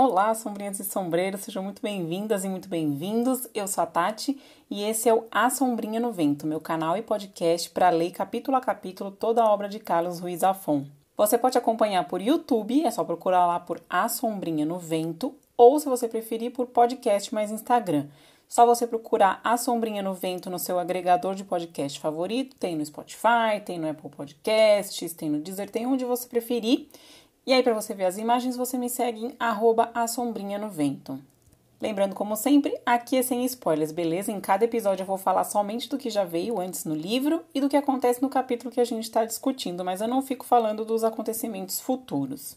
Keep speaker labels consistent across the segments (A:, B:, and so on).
A: Olá, sombrinhas e sombreiros, sejam muito bem-vindas e muito bem-vindos. Eu sou a Tati e esse é o A Sombrinha no Vento, meu canal e podcast para ler capítulo a capítulo toda a obra de Carlos Ruiz Zafon. Você pode acompanhar por YouTube, é só procurar lá por A Sombrinha no Vento, ou se você preferir, por podcast mais Instagram. Só você procurar A Sombrinha no Vento no seu agregador de podcast favorito, tem no Spotify, tem no Apple Podcasts, tem no Deezer, tem onde você preferir. E aí, para você ver as imagens, você me segue em arroba. Lembrando, como sempre, aqui é sem spoilers, beleza? Em cada episódio eu vou falar somente do que já veio antes no livro e do que acontece no capítulo que a gente está discutindo, mas eu não fico falando dos acontecimentos futuros.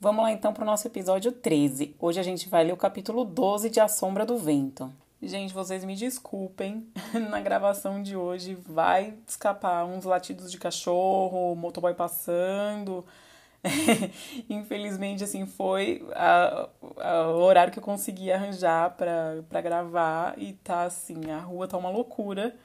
A: Vamos lá então para o nosso episódio 13. Hoje a gente vai ler o capítulo 12 de A Sombra do Vento. Gente, vocês me desculpem, na gravação de hoje vai escapar uns latidos de cachorro, motoboy passando, Infelizmente, assim, foi a, a, o horário que eu consegui arranjar para gravar e tá assim, a rua tá uma loucura.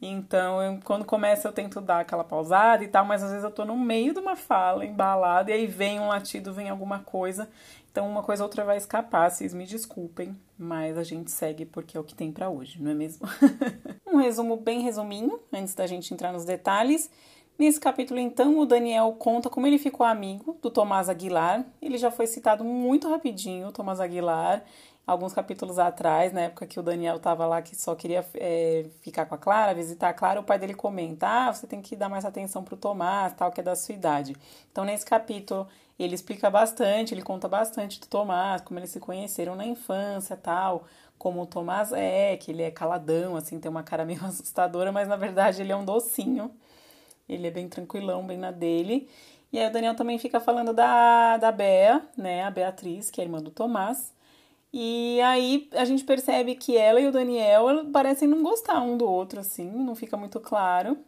A: Então, eu, quando começa, eu tento dar aquela pausada e tal, mas às vezes eu tô no meio de uma fala, embalada, e aí vem um latido, vem alguma coisa. Então, uma coisa ou outra vai escapar, vocês me desculpem, mas a gente segue porque é o que tem para hoje, não é mesmo? um resumo bem resuminho, antes da gente entrar nos detalhes. Nesse capítulo, então, o Daniel conta como ele ficou amigo do Tomás Aguilar. Ele já foi citado muito rapidinho, o Tomás Aguilar, alguns capítulos atrás, na época que o Daniel estava lá, que só queria é, ficar com a Clara, visitar a Clara, o pai dele comenta: ah, você tem que dar mais atenção pro Tomás, tal, que é da sua idade. Então, nesse capítulo, ele explica bastante, ele conta bastante do Tomás, como eles se conheceram na infância, tal, como o Tomás é, que ele é caladão, assim, tem uma cara meio assustadora, mas na verdade ele é um docinho. Ele é bem tranquilão, bem na dele. E aí o Daniel também fica falando da, da Bea, né? A Beatriz, que é irmã do Tomás. E aí a gente percebe que ela e o Daniel parecem não gostar um do outro, assim, não fica muito claro.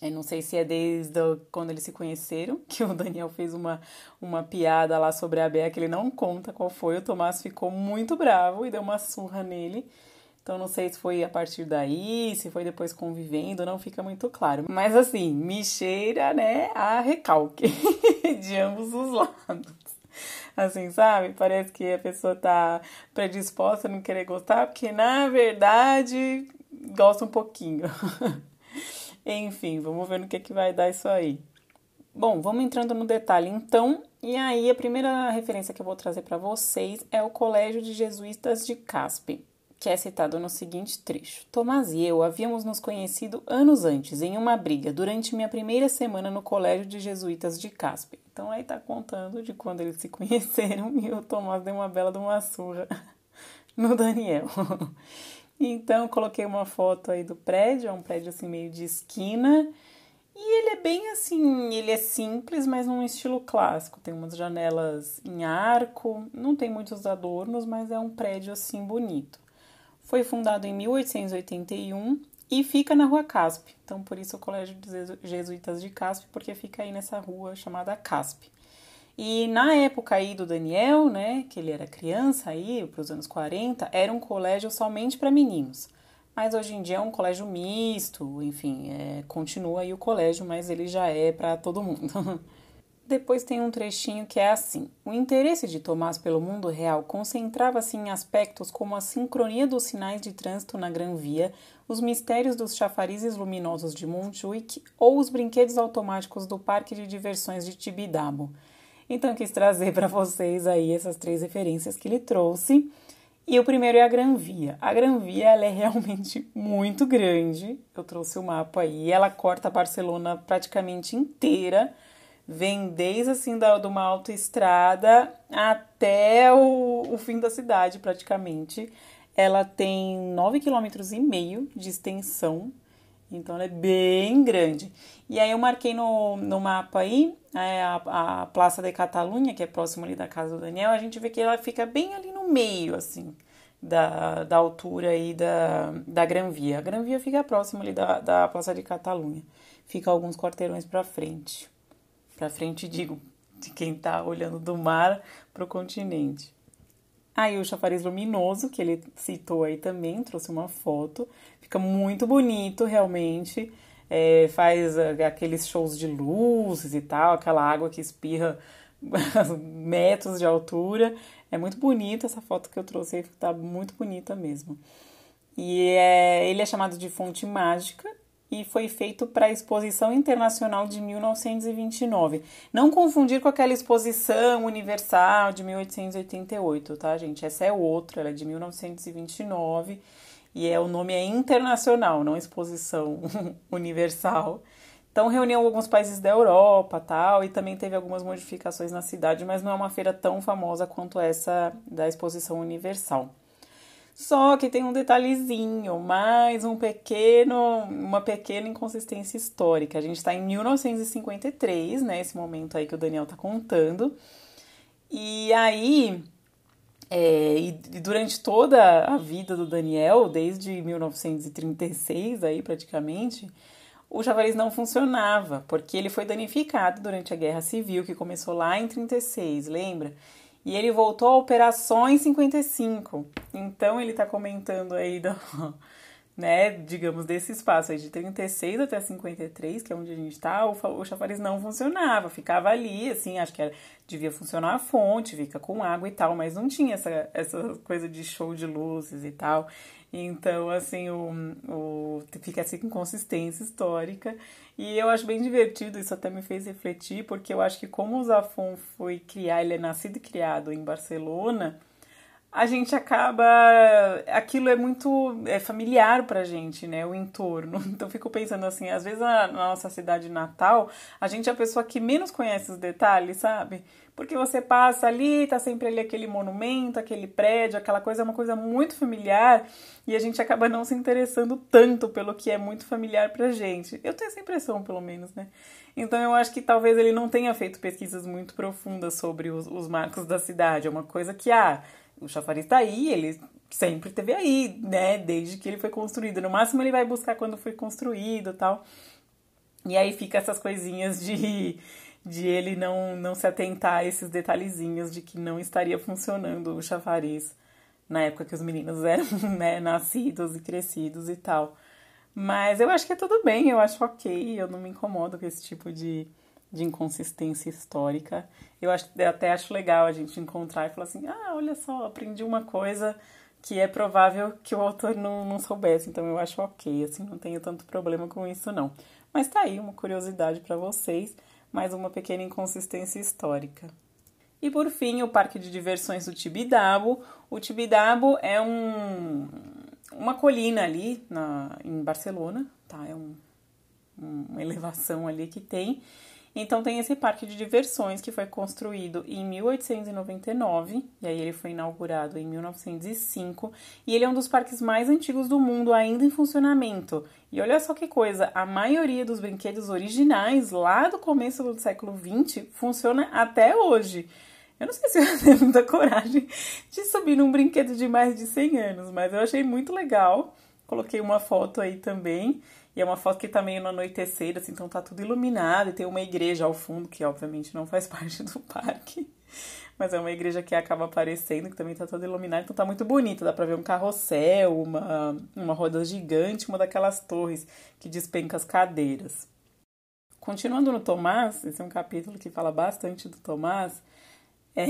A: Eu não sei se é desde quando eles se conheceram, que o Daniel fez uma, uma piada lá sobre a Bea, que ele não conta qual foi. O Tomás ficou muito bravo e deu uma surra nele. Então não sei se foi a partir daí, se foi depois convivendo, não fica muito claro. Mas assim, me cheira, né, a recalque de ambos os lados. Assim, sabe? Parece que a pessoa tá predisposta a não querer gostar, porque na verdade gosta um pouquinho. Enfim, vamos ver no que, que vai dar isso aí. Bom, vamos entrando no detalhe então. E aí, a primeira referência que eu vou trazer para vocês é o Colégio de Jesuítas de Caspe que é citado no seguinte trecho: Tomás e eu havíamos nos conhecido anos antes, em uma briga, durante minha primeira semana no Colégio de Jesuítas de Caspe. Então aí tá contando de quando eles se conheceram e o Tomás deu uma bela de uma surra no Daniel. Então coloquei uma foto aí do prédio, é um prédio assim meio de esquina. E ele é bem assim, ele é simples, mas num estilo clássico. Tem umas janelas em arco, não tem muitos adornos, mas é um prédio assim bonito. Foi fundado em 1881 e fica na rua Caspe. Então, por isso o Colégio dos Jesuítas de Caspe, porque fica aí nessa rua chamada Caspe. E na época aí do Daniel, né, que ele era criança aí, para os anos 40, era um colégio somente para meninos. Mas hoje em dia é um colégio misto, enfim, é, continua aí o colégio, mas ele já é para todo mundo. Depois tem um trechinho que é assim: O interesse de Tomás pelo mundo real concentrava-se em aspectos como a sincronia dos sinais de trânsito na Gran Via, os mistérios dos chafarizes luminosos de Montjuic ou os brinquedos automáticos do parque de diversões de Tibidabo. Então, quis trazer para vocês aí essas três referências que ele trouxe. E o primeiro é a Gran Via. A Gran Via ela é realmente muito grande. Eu trouxe o mapa aí. Ela corta Barcelona praticamente inteira vem desde assim da, de uma autoestrada até o, o fim da cidade, praticamente. Ela tem 9,5 km de extensão, então ela é bem grande. E aí eu marquei no, no mapa aí é a, a Praça de Catalunha, que é próximo ali da casa do Daniel, a gente vê que ela fica bem ali no meio, assim, da, da altura aí da, da Gran Via. A Gran Via fica próximo ali da, da Praça de Catalunha, fica alguns quarteirões para frente para frente, digo, de quem está olhando do mar para o continente. Aí o chafariz luminoso, que ele citou aí também, trouxe uma foto, fica muito bonito realmente, é, faz aqueles shows de luzes e tal, aquela água que espirra metros de altura. É muito bonita essa foto que eu trouxe, tá muito bonita mesmo. E é, ele é chamado de fonte mágica e foi feito para a Exposição Internacional de 1929. Não confundir com aquela Exposição Universal de 1888, tá, gente? Essa é outra, ela é de 1929 e é o nome é internacional, não Exposição Universal. Então reuniu alguns países da Europa, tal, e também teve algumas modificações na cidade, mas não é uma feira tão famosa quanto essa da Exposição Universal. Só que tem um detalhezinho, mais um pequeno, uma pequena inconsistência histórica. A gente está em 1953, né? Esse momento aí que o Daniel tá contando. E aí, é, e durante toda a vida do Daniel, desde 1936 aí praticamente, o chafariz não funcionava, porque ele foi danificado durante a Guerra Civil, que começou lá em 36, lembra? E ele voltou a em 55. Então ele está comentando aí do, né, digamos, desse espaço aí de 36 até 53, que é onde a gente está, o, o chafariz não funcionava, ficava ali, assim, acho que era, devia funcionar a fonte, fica com água e tal, mas não tinha essa, essa coisa de show de luzes e tal. Então, assim, o, o, fica essa inconsistência histórica. E eu acho bem divertido, isso até me fez refletir, porque eu acho que como o Zafon foi criar, ele é nascido e criado em Barcelona, a gente acaba. Aquilo é muito é familiar pra gente, né? O entorno. Então, fico pensando assim: às vezes na nossa cidade natal, a gente é a pessoa que menos conhece os detalhes, sabe? Porque você passa ali, tá sempre ali aquele monumento, aquele prédio, aquela coisa, é uma coisa muito familiar e a gente acaba não se interessando tanto pelo que é muito familiar pra gente. Eu tenho essa impressão, pelo menos, né? Então eu acho que talvez ele não tenha feito pesquisas muito profundas sobre os, os marcos da cidade. É uma coisa que, ah, o chafariz tá aí, ele sempre teve aí, né? Desde que ele foi construído. No máximo ele vai buscar quando foi construído tal. E aí fica essas coisinhas de de ele não, não se atentar a esses detalhezinhos de que não estaria funcionando o chafariz na época que os meninos eram né, nascidos e crescidos e tal. Mas eu acho que é tudo bem, eu acho ok, eu não me incomodo com esse tipo de, de inconsistência histórica. Eu, acho, eu até acho legal a gente encontrar e falar assim: ah, olha só, aprendi uma coisa que é provável que o autor não, não soubesse, então eu acho ok, assim, não tenho tanto problema com isso não. Mas tá aí uma curiosidade para vocês mais uma pequena inconsistência histórica. E por fim, o Parque de Diversões do Tibidabo. O Tibidabo é um, uma colina ali na, em Barcelona, tá? É um, uma elevação ali que tem então tem esse parque de diversões que foi construído em 1899 e aí ele foi inaugurado em 1905 e ele é um dos parques mais antigos do mundo ainda em funcionamento. E olha só que coisa, a maioria dos brinquedos originais lá do começo do século 20 funciona até hoje. Eu não sei se eu tenho muita coragem de subir num brinquedo de mais de 100 anos, mas eu achei muito legal. Coloquei uma foto aí também. E é uma foto que tá meio no anoitecer, assim, então tá tudo iluminado. E tem uma igreja ao fundo, que obviamente não faz parte do parque. Mas é uma igreja que acaba aparecendo, que também tá toda iluminada. Então tá muito bonito. Dá pra ver um carrossel, uma, uma roda gigante, uma daquelas torres que despenca as cadeiras. Continuando no Tomás, esse é um capítulo que fala bastante do Tomás. É...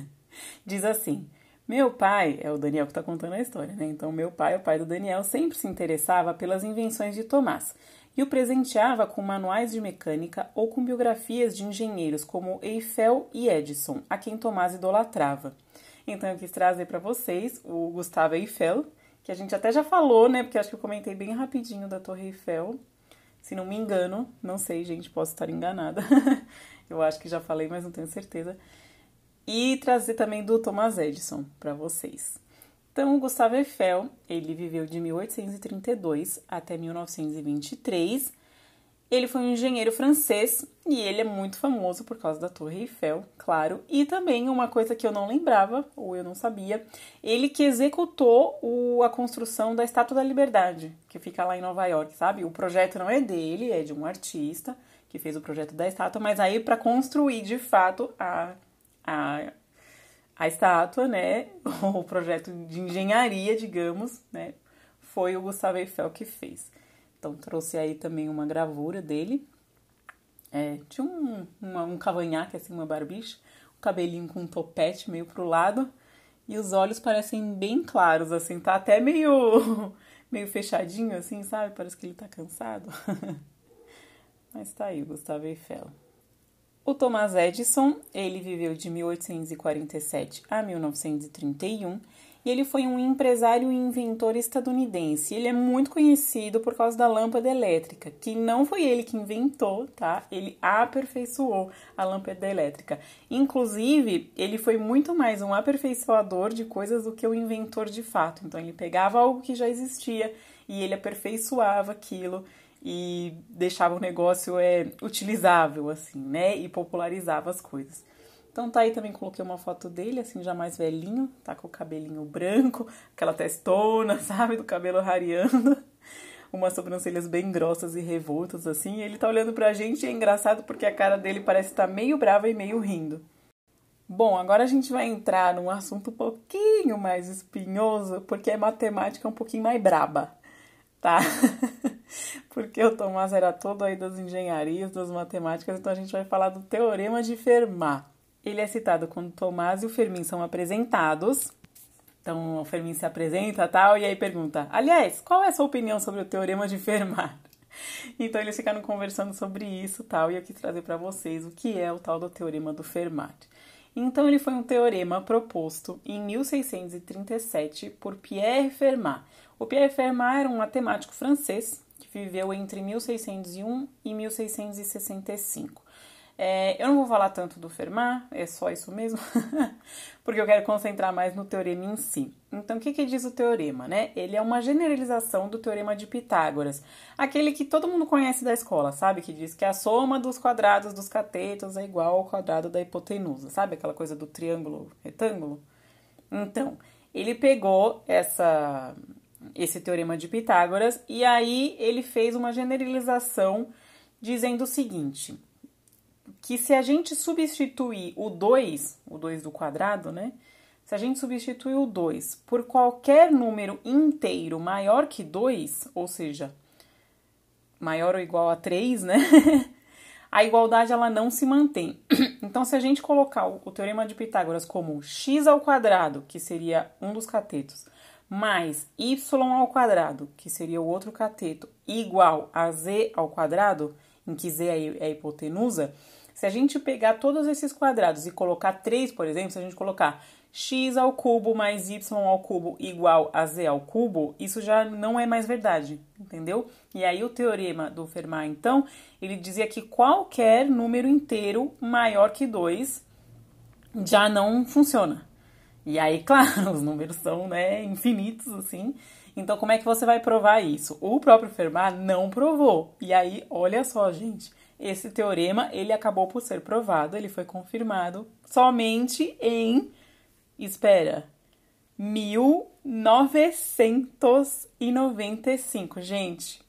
A: Diz assim. Meu pai, é o Daniel que está contando a história, né? Então, meu pai, o pai do Daniel, sempre se interessava pelas invenções de Tomás e o presenteava com manuais de mecânica ou com biografias de engenheiros como Eiffel e Edison, a quem Tomás idolatrava. Então, eu quis trazer para vocês o Gustavo Eiffel, que a gente até já falou, né? Porque acho que eu comentei bem rapidinho da Torre Eiffel. Se não me engano, não sei, gente, posso estar enganada. eu acho que já falei, mas não tenho certeza e trazer também do Thomas Edison para vocês. Então, Gustavo Eiffel, ele viveu de 1832 até 1923. Ele foi um engenheiro francês e ele é muito famoso por causa da Torre Eiffel, claro. E também uma coisa que eu não lembrava, ou eu não sabia, ele que executou o, a construção da Estátua da Liberdade, que fica lá em Nova York, sabe? O projeto não é dele, é de um artista que fez o projeto da estátua, mas aí para construir de fato a a, a estátua, né? O projeto de engenharia, digamos, né? Foi o Gustavo Eiffel que fez. Então trouxe aí também uma gravura dele. É, tinha um, uma, um cavanhaque, assim, uma barbicha, um cabelinho com um topete meio pro lado, e os olhos parecem bem claros, assim, tá até meio, meio fechadinho, assim, sabe? Parece que ele tá cansado. Mas tá aí, Gustavo Eiffel. O Thomas Edison, ele viveu de 1847 a 1931 e ele foi um empresário e inventor estadunidense. Ele é muito conhecido por causa da lâmpada elétrica, que não foi ele que inventou, tá? Ele aperfeiçoou a lâmpada elétrica. Inclusive, ele foi muito mais um aperfeiçoador de coisas do que o inventor de fato. Então, ele pegava algo que já existia e ele aperfeiçoava aquilo e deixava o negócio é, utilizável, assim, né? E popularizava as coisas. Então tá aí também coloquei uma foto dele, assim, já mais velhinho, tá com o cabelinho branco, aquela testona, sabe, do cabelo rareando, umas sobrancelhas bem grossas e revoltas, assim, e ele tá olhando pra gente e é engraçado porque a cara dele parece estar tá meio brava e meio rindo. Bom, agora a gente vai entrar num assunto um pouquinho mais espinhoso, porque a matemática é um pouquinho mais braba, tá? porque o Tomás era todo aí das engenharias, das matemáticas, então a gente vai falar do Teorema de Fermat. Ele é citado quando Tomás e o Fermin são apresentados. Então o Fermin se apresenta tal, e aí pergunta: Aliás, qual é a sua opinião sobre o Teorema de Fermat? Então eles ficaram conversando sobre isso tal, e eu quis trazer para vocês o que é o tal do Teorema do Fermat. Então ele foi um teorema proposto em 1637 por Pierre Fermat. O Pierre Fermat era um matemático francês que viveu entre 1601 e 1665. É, eu não vou falar tanto do Fermat, é só isso mesmo, porque eu quero concentrar mais no teorema em si. Então, o que, que diz o teorema? Né? Ele é uma generalização do teorema de Pitágoras, aquele que todo mundo conhece da escola, sabe? Que diz que a soma dos quadrados dos catetos é igual ao quadrado da hipotenusa, sabe? Aquela coisa do triângulo retângulo. Então, ele pegou essa, esse teorema de Pitágoras e aí ele fez uma generalização dizendo o seguinte que se a gente substituir o 2, o 2 do quadrado, né? Se a gente substituir o 2 por qualquer número inteiro maior que 2, ou seja, maior ou igual a 3, né? a igualdade ela não se mantém. Então, se a gente colocar o, teorema de Pitágoras como x ao quadrado, que seria um dos catetos, mais y ao quadrado, que seria o outro cateto, igual a z ao quadrado, em que z é a hipotenusa, se a gente pegar todos esses quadrados e colocar 3, por exemplo, se a gente colocar x ao cubo mais y ao cubo igual a z ao cubo, isso já não é mais verdade, entendeu? E aí o teorema do Fermat, então, ele dizia que qualquer número inteiro maior que 2 já não funciona. E aí, claro, os números são né, infinitos, assim. Então, como é que você vai provar isso? O próprio Fermat não provou. E aí, olha só, gente esse teorema ele acabou por ser provado, ele foi confirmado somente em espera 1995, gente.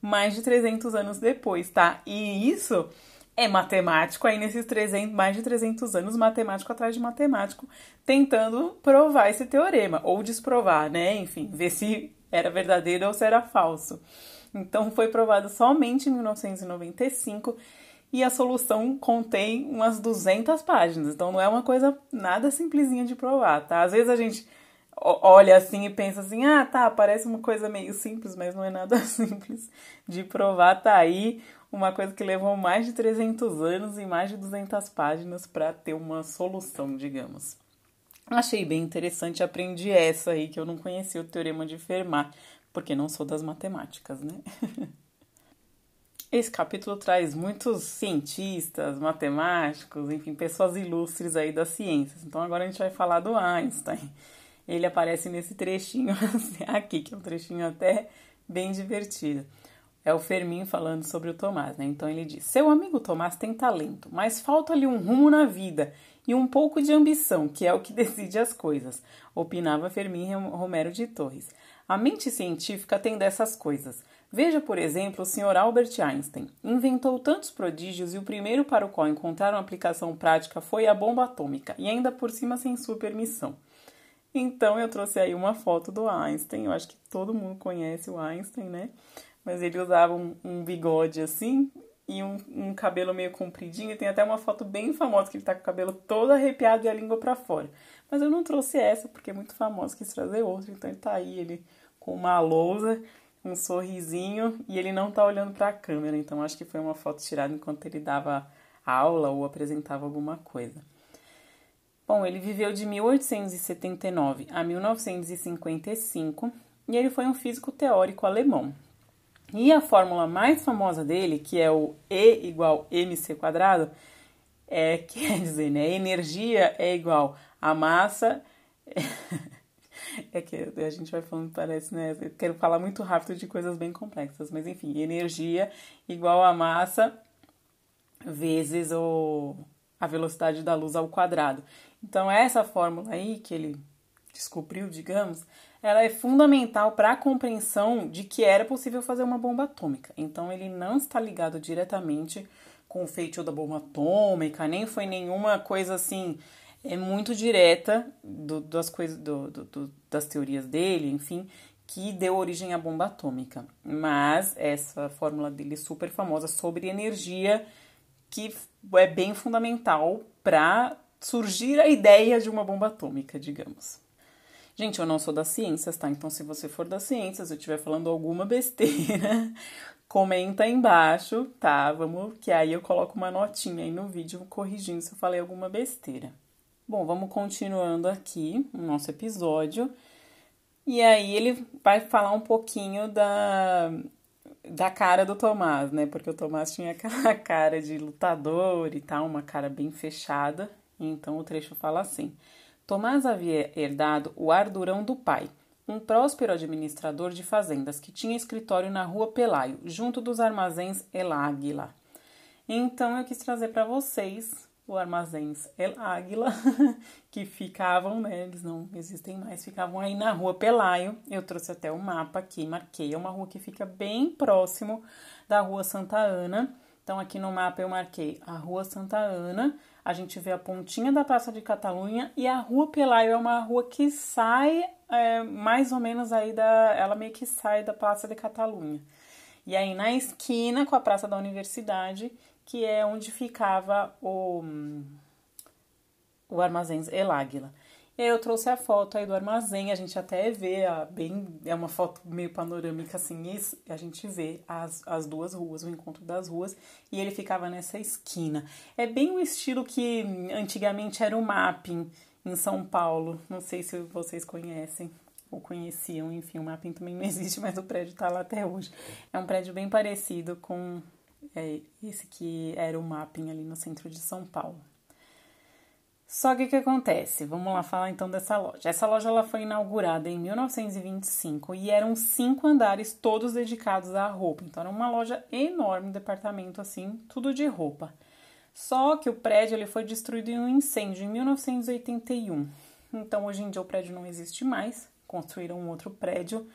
A: Mais de 300 anos depois, tá? E isso é matemático aí nesses 300, mais de 300 anos, matemático atrás de matemático, tentando provar esse teorema ou desprovar, né? Enfim, ver se era verdadeiro ou se era falso. Então foi provado somente em 1995 e a solução contém umas 200 páginas. Então não é uma coisa nada simplesinha de provar, tá? Às vezes a gente olha assim e pensa assim: "Ah, tá, parece uma coisa meio simples, mas não é nada simples de provar". Tá aí uma coisa que levou mais de 300 anos e mais de 200 páginas para ter uma solução, digamos. Achei bem interessante, aprendi essa aí que eu não conhecia o teorema de Fermat porque não sou das matemáticas, né? Esse capítulo traz muitos cientistas, matemáticos, enfim, pessoas ilustres aí das ciências. Então agora a gente vai falar do Einstein. Ele aparece nesse trechinho assim, aqui, que é um trechinho até bem divertido. É o Fermin falando sobre o Tomás, né? Então ele diz: Seu amigo Tomás tem talento, mas falta-lhe um rumo na vida e um pouco de ambição, que é o que decide as coisas, opinava Fermin Romero de Torres. A mente científica tem dessas coisas. Veja, por exemplo, o Sr. Albert Einstein. Inventou tantos prodígios e o primeiro para o qual encontraram aplicação prática foi a bomba atômica, e ainda por cima sem sua permissão. Então eu trouxe aí uma foto do Einstein. Eu acho que todo mundo conhece o Einstein, né? Mas ele usava um, um bigode assim, e um, um, cabelo meio compridinho. Tem até uma foto bem famosa que ele tá com o cabelo todo arrepiado e a língua para fora. Mas eu não trouxe essa porque é muito famosa, quis trazer outra. Então ele tá aí, ele com uma lousa, um sorrisinho e ele não tá olhando para a câmera. Então acho que foi uma foto tirada enquanto ele dava aula ou apresentava alguma coisa. Bom, ele viveu de 1879 a 1955 e ele foi um físico teórico alemão. E a fórmula mais famosa dele, que é o E igual mc quadrado, é, quer dizer, né, energia é igual a massa. É que a gente vai falando, parece, né? Eu quero falar muito rápido de coisas bem complexas, mas enfim, energia igual a massa vezes o, a velocidade da luz ao quadrado. Então, essa fórmula aí que ele descobriu, digamos, ela é fundamental para a compreensão de que era possível fazer uma bomba atômica. Então, ele não está ligado diretamente com o feitio da bomba atômica, nem foi nenhuma coisa assim é muito direta do, das coisas do, do, das teorias dele, enfim, que deu origem à bomba atômica. Mas essa fórmula dele é super famosa sobre energia que é bem fundamental para surgir a ideia de uma bomba atômica, digamos. Gente, eu não sou das ciências, tá? Então, se você for das ciências, eu estiver falando alguma besteira, comenta aí embaixo, tá? Vamos, que aí eu coloco uma notinha aí no vídeo corrigindo se eu falei alguma besteira. Bom, vamos continuando aqui o nosso episódio. E aí ele vai falar um pouquinho da, da cara do Tomás, né? Porque o Tomás tinha aquela cara de lutador e tal, uma cara bem fechada. Então o trecho fala assim: Tomás havia herdado o ardurão do pai, um próspero administrador de fazendas que tinha escritório na rua Pelaio, junto dos armazéns El Águila. Então eu quis trazer para vocês o armazéns El Águila, que ficavam, né, eles não existem mais, ficavam aí na rua Pelaio. Eu trouxe até o um mapa aqui, marquei, é uma rua que fica bem próximo da rua Santa Ana. Então aqui no mapa eu marquei a rua Santa Ana, a gente vê a pontinha da Praça de Catalunha e a Rua Pelaio é uma rua que sai é, mais ou menos aí da. Ela meio que sai da Praça de Catalunha. E aí na esquina com a Praça da Universidade, que é onde ficava o, o Armazém El Águila. E aí eu trouxe a foto aí do armazém, a gente até vê a, bem, é uma foto meio panorâmica assim, e a gente vê as, as duas ruas, o encontro das ruas, e ele ficava nessa esquina. É bem o estilo que antigamente era o mapping em São Paulo, não sei se vocês conhecem ou conheciam, enfim, o mapping também não existe, mas o prédio está lá até hoje. É um prédio bem parecido com é, esse que era o mapping ali no centro de São Paulo. Só que o que acontece? Vamos lá falar então dessa loja. Essa loja ela foi inaugurada em 1925 e eram cinco andares todos dedicados à roupa. Então era uma loja enorme, departamento assim, tudo de roupa. Só que o prédio ele foi destruído em um incêndio em 1981. Então hoje em dia o prédio não existe mais. Construíram um outro prédio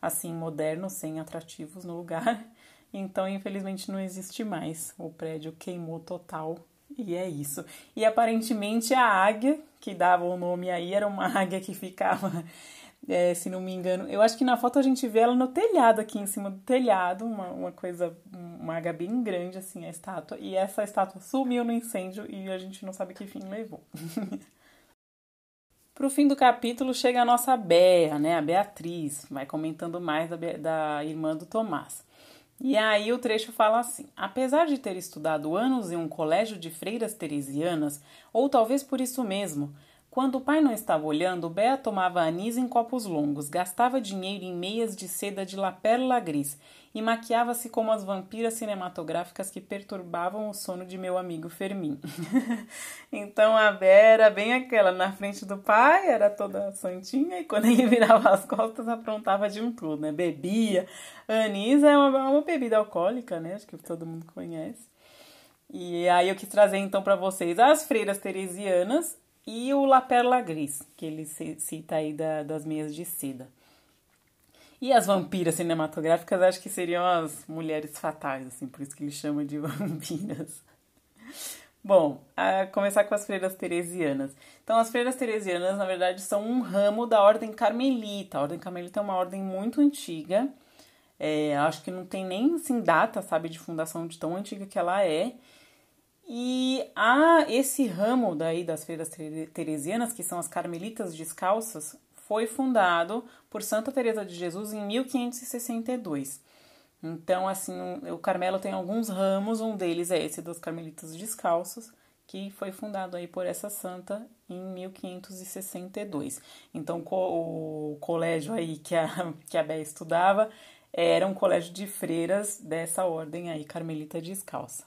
A: assim moderno, sem atrativos no lugar. Então infelizmente não existe mais. O prédio queimou total e é isso. E aparentemente a águia que dava o nome aí era uma águia que ficava, é, se não me engano, eu acho que na foto a gente vê ela no telhado, aqui em cima do telhado, uma, uma coisa, uma águia bem grande assim, a estátua. E essa estátua sumiu no incêndio e a gente não sabe que fim levou. Pro fim do capítulo chega a nossa Bea, né, a Beatriz, vai comentando mais da, da irmã do Tomás. E aí o trecho fala assim: apesar de ter estudado anos em um colégio de freiras teresianas, ou talvez por isso mesmo, quando o pai não estava olhando, Bea tomava anis em copos longos, gastava dinheiro em meias de seda de lapela gris e maquiava-se como as vampiras cinematográficas que perturbavam o sono de meu amigo Fermin. então a Bea era bem aquela, na frente do pai, era toda santinha, e quando ele virava as costas, aprontava de um tudo, né? Bebia. Anis é uma, uma bebida alcoólica, né? Acho que todo mundo conhece. E aí eu quis trazer então para vocês as freiras teresianas e o La Perla Gris, que ele cita aí da, das meias de seda. E as vampiras cinematográficas acho que seriam as mulheres fatais, assim, por isso que ele chama de vampiras. Bom, a começar com as freiras teresianas. Então, as freiras teresianas, na verdade, são um ramo da ordem carmelita. A ordem carmelita é uma ordem muito antiga, É, acho que não tem nem assim, data, sabe, de fundação de tão antiga que ela é. E há esse ramo daí das feiras teresianas, que são as carmelitas descalças, foi fundado por Santa Teresa de Jesus em 1562. Então, assim, o Carmelo tem alguns ramos, um deles é esse dos carmelitas descalços, que foi fundado aí por essa santa em 1562. Então, o colégio aí que a, que a Bé estudava era um colégio de freiras dessa ordem aí, carmelita descalça.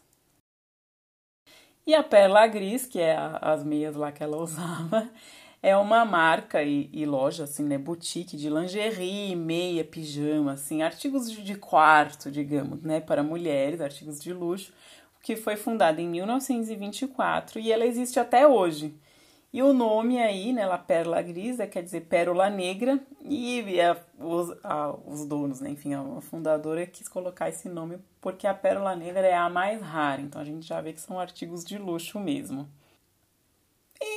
A: E a Perla Gris, que é a, as meias lá que ela usava, é uma marca e, e, loja, assim, né, boutique de lingerie, meia, pijama, assim, artigos de quarto, digamos, né, para mulheres, artigos de luxo, que foi fundada em 1924 e ela existe até hoje. E o nome aí, né, La Perla Grisa, quer dizer pérola negra, e a, os, a, os donos, né, enfim, a fundadora quis colocar esse nome porque a pérola negra é a mais rara, então a gente já vê que são artigos de luxo mesmo.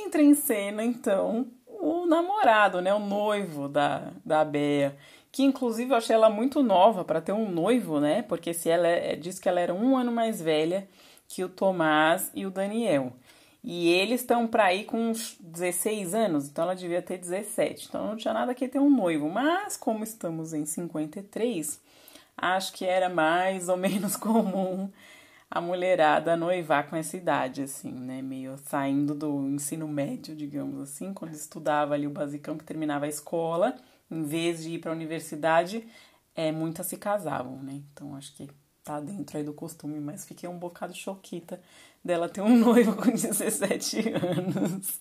A: Entra em cena, então, o namorado, né, o noivo da, da Bea, que inclusive eu achei ela muito nova para ter um noivo, né, porque se ela é, diz que ela era um ano mais velha que o Tomás e o Daniel. E eles estão para ir com uns 16 anos, então ela devia ter 17. Então não tinha nada que ter um noivo. Mas como estamos em 53, acho que era mais ou menos comum a mulherada noivar com essa idade, assim, né? Meio saindo do ensino médio, digamos assim, quando estudava ali o basicão que terminava a escola, em vez de ir para a universidade, é, muitas se casavam, né? Então acho que tá dentro aí do costume, mas fiquei um bocado choquita dela ter um noivo com 17 anos.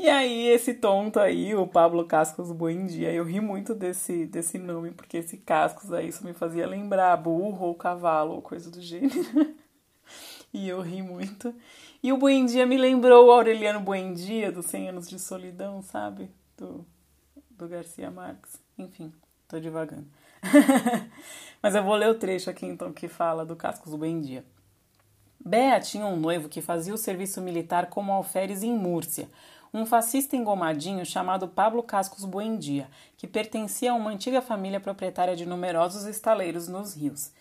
A: E aí, esse tonto aí, o Pablo Cascos Buendia, eu ri muito desse, desse nome, porque esse Cascos aí isso me fazia lembrar burro ou cavalo ou coisa do gênero. e eu ri muito. E o Buendia me lembrou o Aureliano Buendia, dos 100 Anos de Solidão, sabe? Do, do Garcia Marques. Enfim, tô devagando. Mas eu vou ler o trecho aqui então que fala do Cascos Buendia. Bea tinha um noivo que fazia o serviço militar como alferes em Múrcia, um fascista engomadinho chamado Pablo Cascos Buendia, que pertencia a uma antiga família proprietária de numerosos estaleiros nos rios.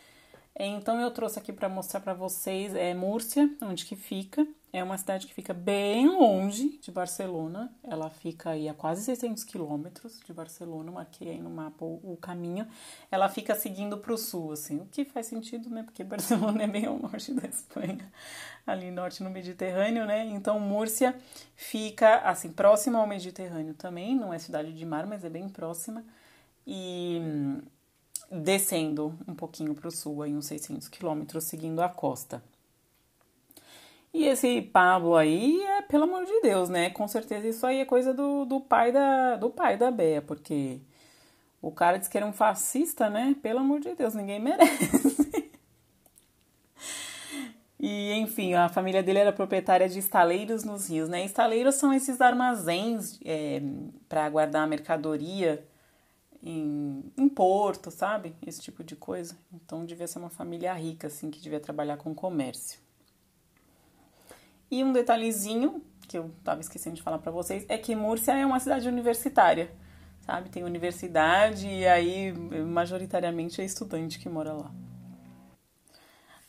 A: Então eu trouxe aqui para mostrar para vocês é Múrcia, onde que fica, é uma cidade que fica bem longe de Barcelona. Ela fica aí a quase 600 quilômetros de Barcelona. Marquei aí no mapa o, o caminho. Ela fica seguindo para o sul, assim. O que faz sentido, né? Porque Barcelona é bem ao norte da Espanha, ali norte no Mediterrâneo, né? Então Múrcia fica, assim, próxima ao Mediterrâneo também. Não é cidade de mar, mas é bem próxima. E hum, descendo um pouquinho para o sul, aí uns 600 quilômetros, seguindo a costa. E esse Pablo aí é, pelo amor de Deus, né? Com certeza isso aí é coisa do, do pai da do pai da Bea, porque o cara disse que era um fascista, né? Pelo amor de Deus, ninguém merece. e enfim, a família dele era proprietária de estaleiros nos rios, né? Estaleiros são esses armazéns é, para guardar mercadoria em, em porto, sabe? Esse tipo de coisa. Então devia ser uma família rica, assim, que devia trabalhar com comércio. E um detalhezinho que eu estava esquecendo de falar para vocês é que Múrcia é uma cidade universitária, sabe? Tem universidade e aí majoritariamente é estudante que mora lá.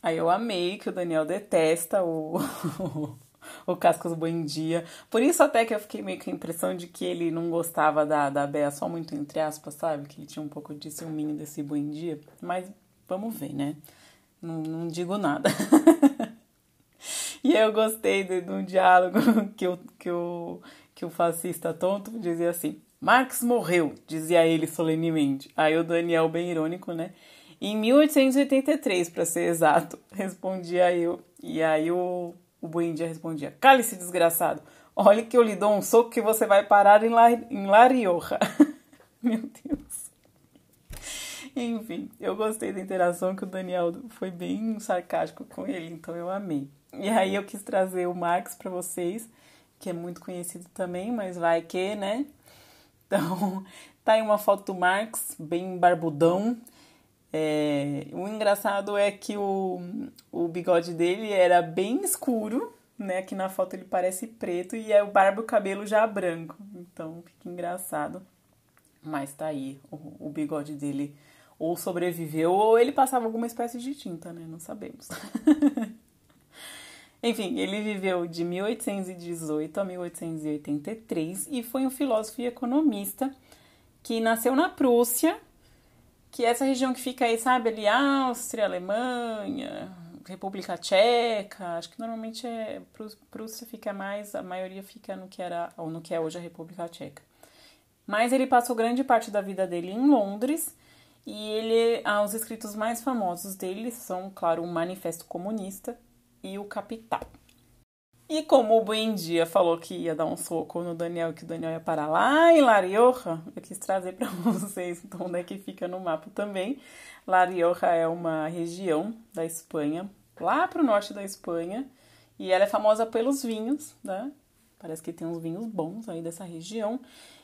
A: Aí eu amei que o Daniel detesta o o Cascos Buendia. Por isso até que eu fiquei meio com a impressão de que ele não gostava da, da Bea só muito entre aspas, sabe? Que ele tinha um pouco de ciúminho desse Buendia. Mas vamos ver, né? Não, não digo nada. E eu gostei de, de um diálogo que o, que, o, que o fascista tonto dizia assim: Marx morreu, dizia ele solenemente. Aí o Daniel, bem irônico, né? Em 1883, para ser exato, respondia eu. E aí o, o Buendia respondia: Cale-se, desgraçado. Olhe que eu lhe dou um soco que você vai parar em, La, em La Rioja. Meu Deus. Enfim, eu gostei da interação que o Daniel foi bem sarcástico com ele, então eu amei. E aí eu quis trazer o Marx para vocês, que é muito conhecido também, mas vai que, né? Então, tá aí uma foto do Marx, bem barbudão. É, o engraçado é que o, o bigode dele era bem escuro, né? Aqui na foto ele parece preto e é o barba e o cabelo já branco. Então fica engraçado. Mas tá aí o, o bigode dele ou sobreviveu, ou ele passava alguma espécie de tinta, né? Não sabemos. Enfim, ele viveu de 1818 a 1883 e foi um filósofo e economista que nasceu na Prússia, que é essa região que fica aí, sabe, ali Áustria, Alemanha, República Tcheca, acho que normalmente é Prússia fica mais, a maioria fica no que era ou no que é hoje a República Tcheca. Mas ele passou grande parte da vida dele em Londres e ele, ah, os escritos mais famosos dele são, claro, o Manifesto Comunista e o Capital. E como o Buendia falou que ia dar um soco no Daniel, que o Daniel ia parar lá em La Rioja, eu quis trazer para vocês então, onde é que fica no mapa também. La Rioja é uma região da Espanha, lá para o norte da Espanha, e ela é famosa pelos vinhos, né? Parece que tem uns vinhos bons aí dessa região.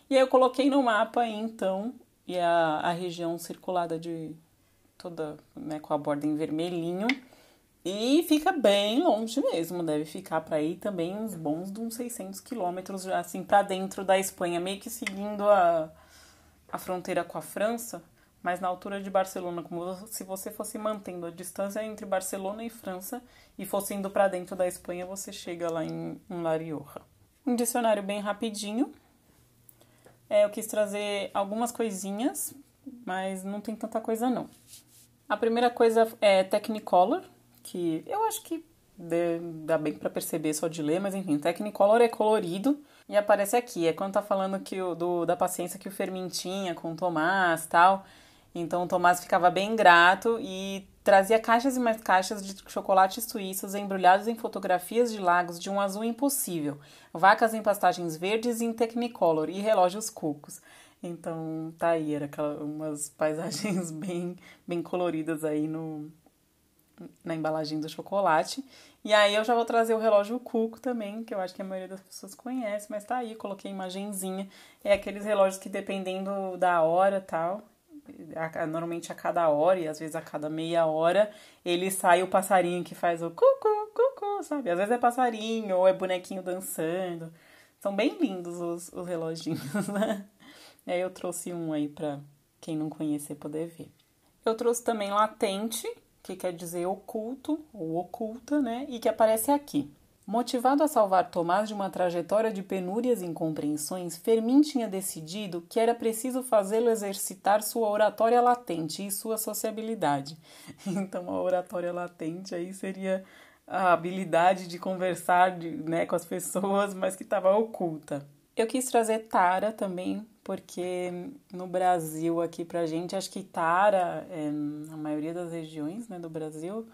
A: E aí eu coloquei no mapa então, e a, a região circulada de toda, né, com a borda em vermelhinho. E fica bem longe mesmo, deve ficar para ir também uns bons de uns 600 quilômetros, assim, para dentro da Espanha, meio que seguindo a, a fronteira com a França, mas na altura de Barcelona, como se você fosse mantendo a distância entre Barcelona e França e fosse indo para dentro da Espanha, você chega lá em, em La Rioja. Um dicionário bem rapidinho. É, eu quis trazer algumas coisinhas, mas não tem tanta coisa não. A primeira coisa é Technicolor, que eu acho que dá bem para perceber só de ler, mas enfim, Technicolor é colorido e aparece aqui. É quando tá falando que o, do, da paciência que o Fermin tinha com o Tomás tal. Então o Tomás ficava bem grato e trazia caixas e mais caixas de chocolates suíços embrulhados em fotografias de lagos de um azul impossível, vacas em pastagens verdes em Technicolor e relógios cucos. Então tá aí, era umas paisagens bem, bem coloridas aí no, na embalagem do chocolate. E aí eu já vou trazer o relógio Cuco também, que eu acho que a maioria das pessoas conhece, mas tá aí, coloquei imagenzinha. É aqueles relógios que dependendo da hora tal, normalmente a cada hora e às vezes a cada meia hora, ele sai o passarinho que faz o cucu, cucu, sabe? Às vezes é passarinho ou é bonequinho dançando. São bem lindos os, os reloginhos, né? E aí eu trouxe um aí pra quem não conhecer poder ver. Eu trouxe também latente, que quer dizer oculto ou oculta, né? E que aparece aqui. Motivado a salvar Tomás de uma trajetória de penúrias e incompreensões, Fermin tinha decidido que era preciso fazê-lo exercitar sua oratória latente e sua sociabilidade. Então, a oratória latente aí seria a habilidade de conversar de, né, com as pessoas, mas que estava oculta. Eu quis trazer Tara também porque no Brasil, aqui pra gente, acho que tara, é, na maioria das regiões né, do Brasil,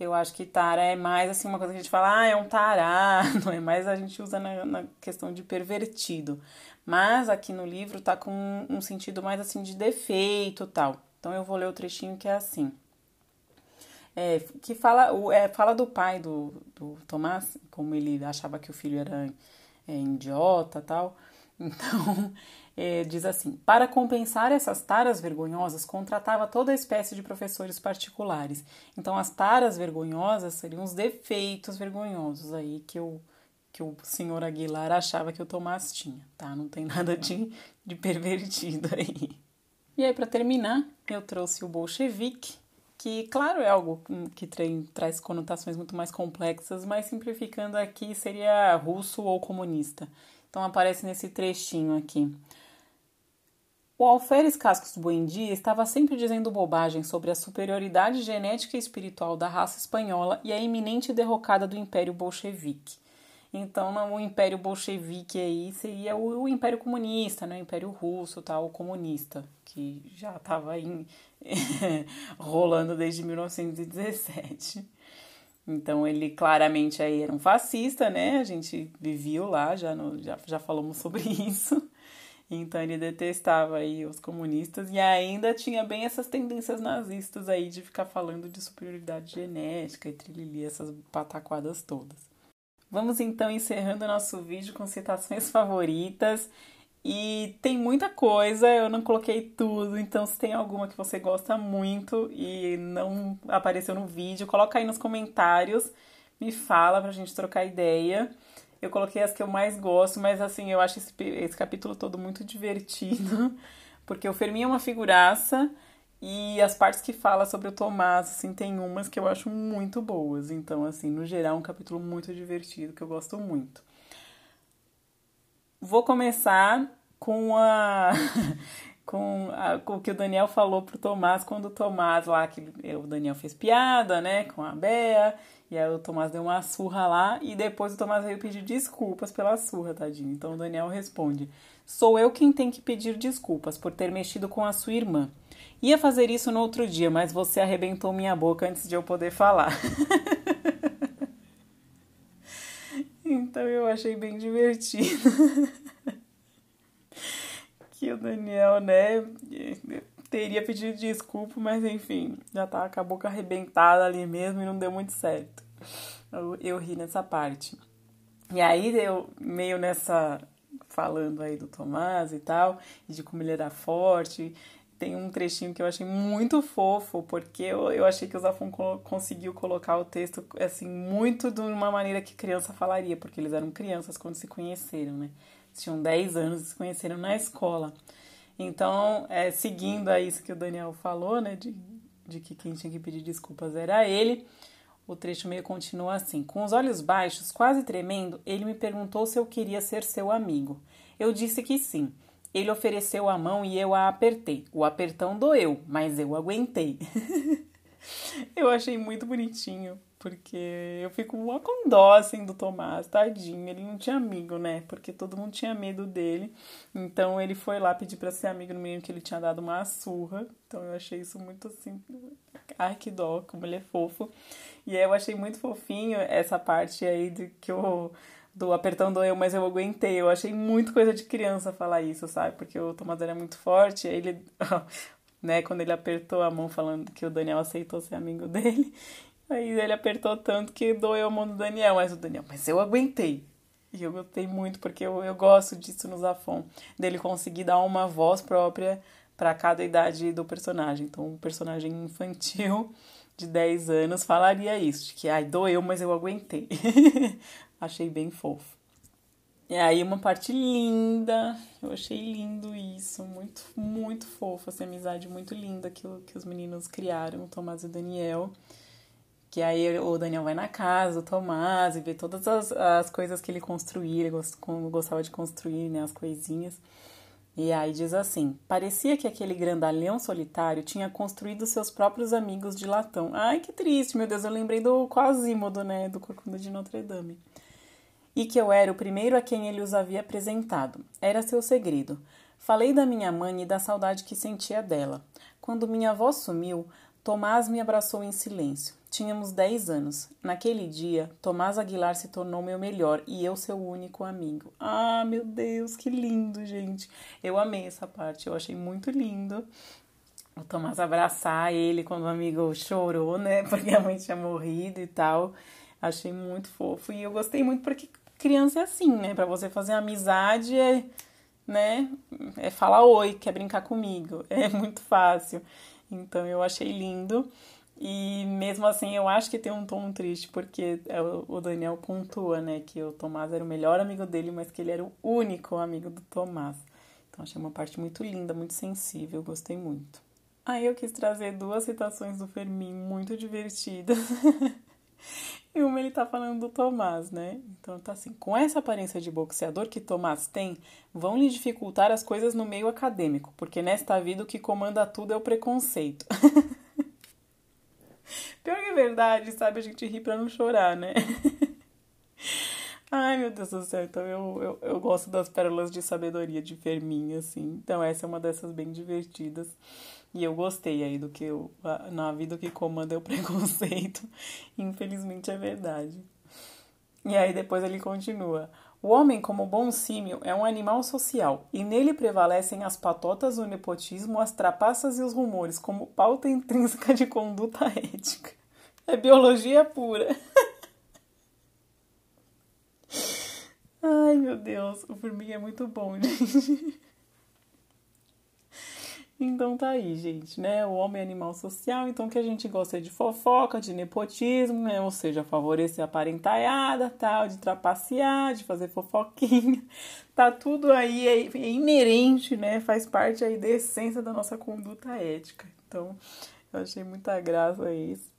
A: eu acho que tara é mais assim uma coisa que a gente fala, ah, é um tarado, é mais a gente usa na, na questão de pervertido. Mas aqui no livro tá com um, sentido mais assim de defeito tal. Então eu vou ler o trechinho que é assim. É, que fala, é, fala do pai do, do Tomás, como ele achava que o filho era é, idiota tal. Então, é, diz assim: para compensar essas taras vergonhosas, contratava toda espécie de professores particulares. Então, as taras vergonhosas seriam os defeitos vergonhosos aí que o, que o senhor Aguilar achava que o Tomás tinha, tá? Não tem nada de, de pervertido aí. E aí, para terminar, eu trouxe o bolchevique, que, claro, é algo que traz conotações muito mais complexas, mas simplificando aqui seria russo ou comunista. Então aparece nesse trechinho aqui. O alferes Cascos Buendia estava sempre dizendo bobagem sobre a superioridade genética e espiritual da raça espanhola e a iminente derrocada do Império Bolchevique. Então, o Império Bolchevique aí seria o, o Império Comunista, né? o Império Russo, tal, o comunista, que já estava rolando desde 1917. Então ele claramente aí era um fascista, né? A gente viveu lá, já, no, já, já falamos sobre isso. Então ele detestava aí os comunistas e ainda tinha bem essas tendências nazistas aí de ficar falando de superioridade genética e trilili, essas pataquadas todas. Vamos então encerrando nosso vídeo com citações favoritas. E tem muita coisa, eu não coloquei tudo, então se tem alguma que você gosta muito e não apareceu no vídeo, coloca aí nos comentários, me fala pra gente trocar ideia. Eu coloquei as que eu mais gosto, mas assim, eu acho esse, esse capítulo todo muito divertido, porque o Fermi é uma figuraça E as partes que fala sobre o Tomás, assim, tem umas que eu acho muito boas. Então, assim, no geral, é um capítulo muito divertido que eu gosto muito. Vou começar com a com, a, com o que o Daniel falou pro Tomás quando o Tomás lá que o Daniel fez piada, né, com a Bea, e aí o Tomás deu uma surra lá e depois o Tomás veio pedir desculpas pela surra, tadinho. Então o Daniel responde: "Sou eu quem tem que pedir desculpas por ter mexido com a sua irmã. Ia fazer isso no outro dia, mas você arrebentou minha boca antes de eu poder falar." então eu achei bem divertido. que o Daniel, né, teria pedido desculpa, mas enfim, já tá com a boca arrebentada ali mesmo e não deu muito certo. Eu, eu ri nessa parte. E aí eu meio nessa falando aí do Tomás e tal, e de como ele era forte. Tem um trechinho que eu achei muito fofo, porque eu, eu achei que o Zafon conseguiu colocar o texto assim muito de uma maneira que criança falaria, porque eles eram crianças quando se conheceram, né? tinham 10 anos e se conheceram na escola. Então, é, seguindo a isso que o Daniel falou, né, de, de que quem tinha que pedir desculpas era ele, o trecho meio continua assim: Com os olhos baixos, quase tremendo, ele me perguntou se eu queria ser seu amigo. Eu disse que sim. Ele ofereceu a mão e eu a apertei. O apertão doeu, mas eu aguentei. eu achei muito bonitinho, porque eu fico com dó, assim, do Tomás, tadinho. Ele não tinha amigo, né? Porque todo mundo tinha medo dele. Então ele foi lá pedir pra ser amigo no meio que ele tinha dado uma surra. Então eu achei isso muito assim. Ai, que dó, como ele é fofo. E aí eu achei muito fofinho essa parte aí de que o. Do apertando eu, mas eu aguentei. Eu achei muito coisa de criança falar isso, sabe? Porque o Tomás era muito forte, ele. né, quando ele apertou a mão falando que o Daniel aceitou ser amigo dele, Aí ele apertou tanto que doeu a mão do Daniel, mas o Daniel, mas eu aguentei. E eu gostei muito, porque eu, eu gosto disso no Zafon, dele conseguir dar uma voz própria para cada idade do personagem. Então, um personagem infantil de 10 anos falaria isso, de que ai, doeu, mas eu aguentei. achei bem fofo. E aí uma parte linda, eu achei lindo isso, muito, muito fofo, essa amizade muito linda que, que os meninos criaram, o Tomás e o Daniel. Que aí o Daniel vai na casa, o Tomás, e vê todas as, as coisas que ele construía, ele gostava de construir, né, as coisinhas. E aí diz assim: parecia que aquele grandalhão solitário tinha construído seus próprios amigos de latão. Ai, que triste, meu Deus, eu lembrei do Quasímodo, né, do Corcunda de Notre Dame. E que eu era o primeiro a quem ele os havia apresentado. Era seu segredo. Falei da minha mãe e da saudade que sentia dela. Quando minha avó sumiu, Tomás me abraçou em silêncio. Tínhamos 10 anos. Naquele dia, Tomás Aguilar se tornou meu melhor e eu seu único amigo. Ah, meu Deus, que lindo, gente. Eu amei essa parte, eu achei muito lindo. O Tomás abraçar ele quando o amigo chorou, né? Porque a mãe tinha morrido e tal. Achei muito fofo. E eu gostei muito porque criança é assim, né? Pra você fazer amizade é, né? É falar oi, quer brincar comigo. É muito fácil. Então eu achei lindo. E mesmo assim, eu acho que tem um tom triste, porque é o Daniel pontua, né, que o Tomás era o melhor amigo dele, mas que ele era o único amigo do Tomás. Então, achei uma parte muito linda, muito sensível, gostei muito. Aí eu quis trazer duas citações do Fermin muito divertidas. e uma ele tá falando do Tomás, né? Então tá assim: com essa aparência de boxeador que Tomás tem, vão lhe dificultar as coisas no meio acadêmico, porque nesta vida o que comanda tudo é o preconceito. Pior que é verdade, sabe? A gente ri pra não chorar, né? Ai, meu Deus do céu. Então eu, eu, eu gosto das pérolas de sabedoria de Fermin, assim. Então essa é uma dessas bem divertidas. E eu gostei aí do que eu, na vida que comanda é o preconceito. Infelizmente é verdade. E aí depois ele continua. O homem, como bom símio, é um animal social, e nele prevalecem as patotas, o nepotismo, as trapaças e os rumores, como pauta intrínseca de conduta ética. É biologia pura. Ai, meu Deus, o formiga é muito bom, gente. Então tá aí, gente, né? O homem é animal social, então que a gente gosta de fofoca, de nepotismo, né? Ou seja, favorecer a parentalhada, tal, de trapacear, de fazer fofoquinha. Tá tudo aí, é, é inerente, né? Faz parte aí da essência da nossa conduta ética. Então, eu achei muita graça isso.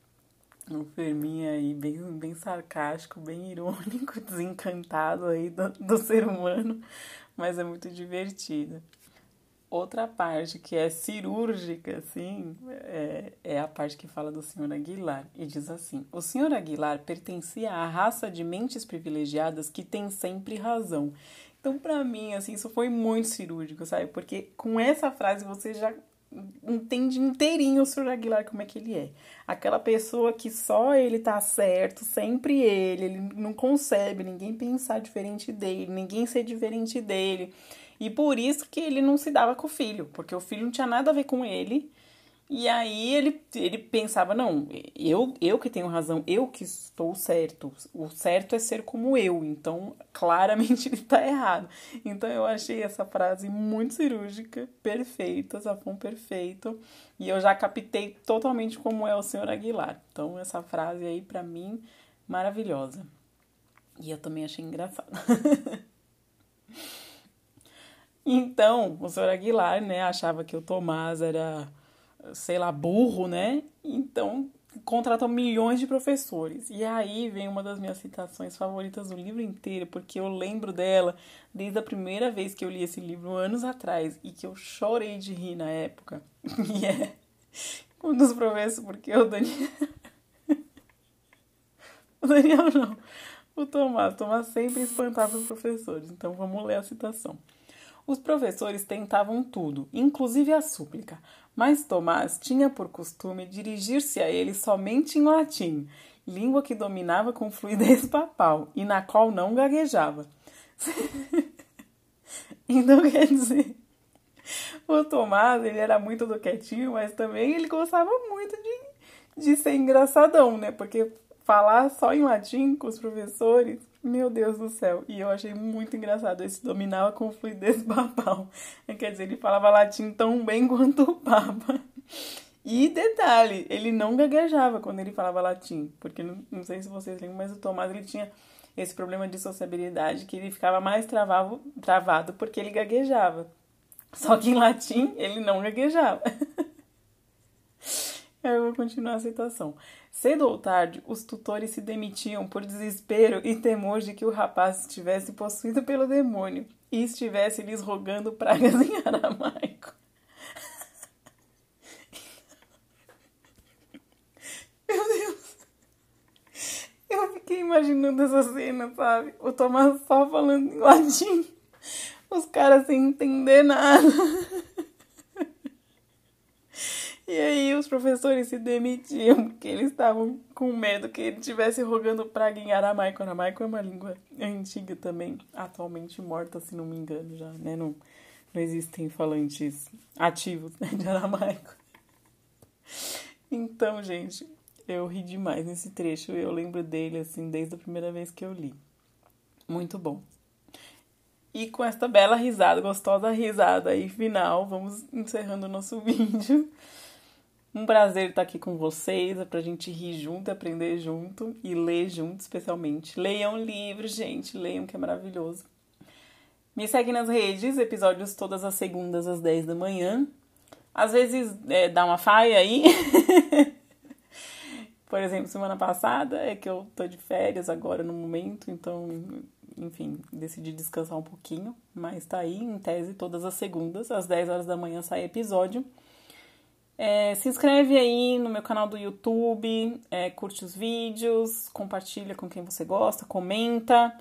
A: Um Ferminha aí bem, bem sarcástico, bem irônico, desencantado aí do, do ser humano, mas é muito divertido. Outra parte que é cirúrgica, assim, é, é, a parte que fala do senhor Aguilar. E diz assim: O senhor Aguilar pertencia à raça de mentes privilegiadas que tem sempre razão. Então, para mim, assim, isso foi muito cirúrgico, sabe? Porque com essa frase você já entende inteirinho o senhor Aguilar como é que ele é. Aquela pessoa que só ele tá certo, sempre ele, ele não concebe ninguém pensar diferente dele, ninguém ser diferente dele. E por isso que ele não se dava com o filho, porque o filho não tinha nada a ver com ele. E aí ele, ele pensava, não, eu, eu que tenho razão, eu que estou certo. O certo é ser como eu, então claramente ele está errado. Então eu achei essa frase muito cirúrgica, perfeita, Zafon perfeito. E eu já captei totalmente como é o senhor Aguilar. Então essa frase aí, para mim, maravilhosa. E eu também achei engraçada. Então, o senhor Aguilar, né, achava que o Tomás era, sei lá, burro, né? Então, contratou milhões de professores. E aí vem uma das minhas citações favoritas do livro inteiro, porque eu lembro dela desde a primeira vez que eu li esse livro, anos atrás, e que eu chorei de rir na época. E é um dos professores, porque o Daniel. o Daniel não. O Tomás. O Tomás sempre espantava os professores. Então vamos ler a citação. Os professores tentavam tudo, inclusive a súplica, mas Tomás tinha por costume dirigir-se a ele somente em latim, língua que dominava com fluidez papal e na qual não gaguejava. então quer dizer, o Tomás ele era muito do quietinho, mas também ele gostava muito de, de ser engraçadão, né? Porque falar só em latim com os professores meu Deus do céu. E eu achei muito engraçado. Esse dominava com fluidez papal. Quer dizer, ele falava latim tão bem quanto o Papa. E detalhe, ele não gaguejava quando ele falava latim. Porque não, não sei se vocês lembram, mas o Tomás ele tinha esse problema de sociabilidade que ele ficava mais travavo, travado porque ele gaguejava. Só que em latim ele não gaguejava. Eu vou continuar a citação. Cedo ou tarde, os tutores se demitiam por desespero e temor de que o rapaz estivesse possuído pelo demônio e estivesse lhes rogando pragas em aramaico. Meu Deus! Eu fiquei imaginando essa cena, sabe? O Tomás só falando em latim, os caras sem entender nada. E aí os professores se demitiam porque eles estavam com medo que ele estivesse rogando praga em aramaico. Aramaico é uma língua antiga também, atualmente morta, se não me engano já, né? Não, não existem falantes ativos né, de aramaico. Então, gente, eu ri demais nesse trecho. Eu lembro dele, assim, desde a primeira vez que eu li. Muito bom. E com esta bela risada, gostosa risada aí final, vamos encerrando o nosso vídeo. Um prazer estar aqui com vocês, é pra gente rir junto, aprender junto e ler junto, especialmente. Leiam livros, gente, leiam que é maravilhoso. Me segue nas redes, episódios todas as segundas às 10 da manhã. Às vezes é, dá uma faia aí. Por exemplo, semana passada é que eu tô de férias agora no momento, então, enfim, decidi descansar um pouquinho. Mas tá aí, em tese, todas as segundas, às 10 horas da manhã sai episódio. É, se inscreve aí no meu canal do YouTube, é, curte os vídeos, compartilha com quem você gosta, comenta.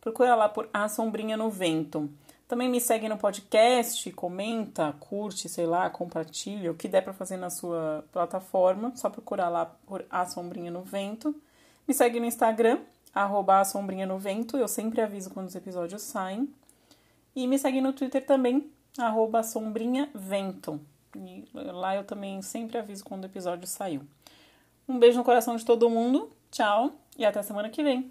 A: Procura lá por A Sombrinha no Vento. Também me segue no podcast, comenta, curte, sei lá, compartilha, o que der para fazer na sua plataforma. Só procurar lá por A Sombrinha no Vento. Me segue no Instagram, arroba A Sombrinha no Vento. Eu sempre aviso quando os episódios saem. E me segue no Twitter também, arroba Sombrinha Vento. E lá eu também sempre aviso quando o episódio saiu. Um beijo no coração de todo mundo, tchau e até semana que vem.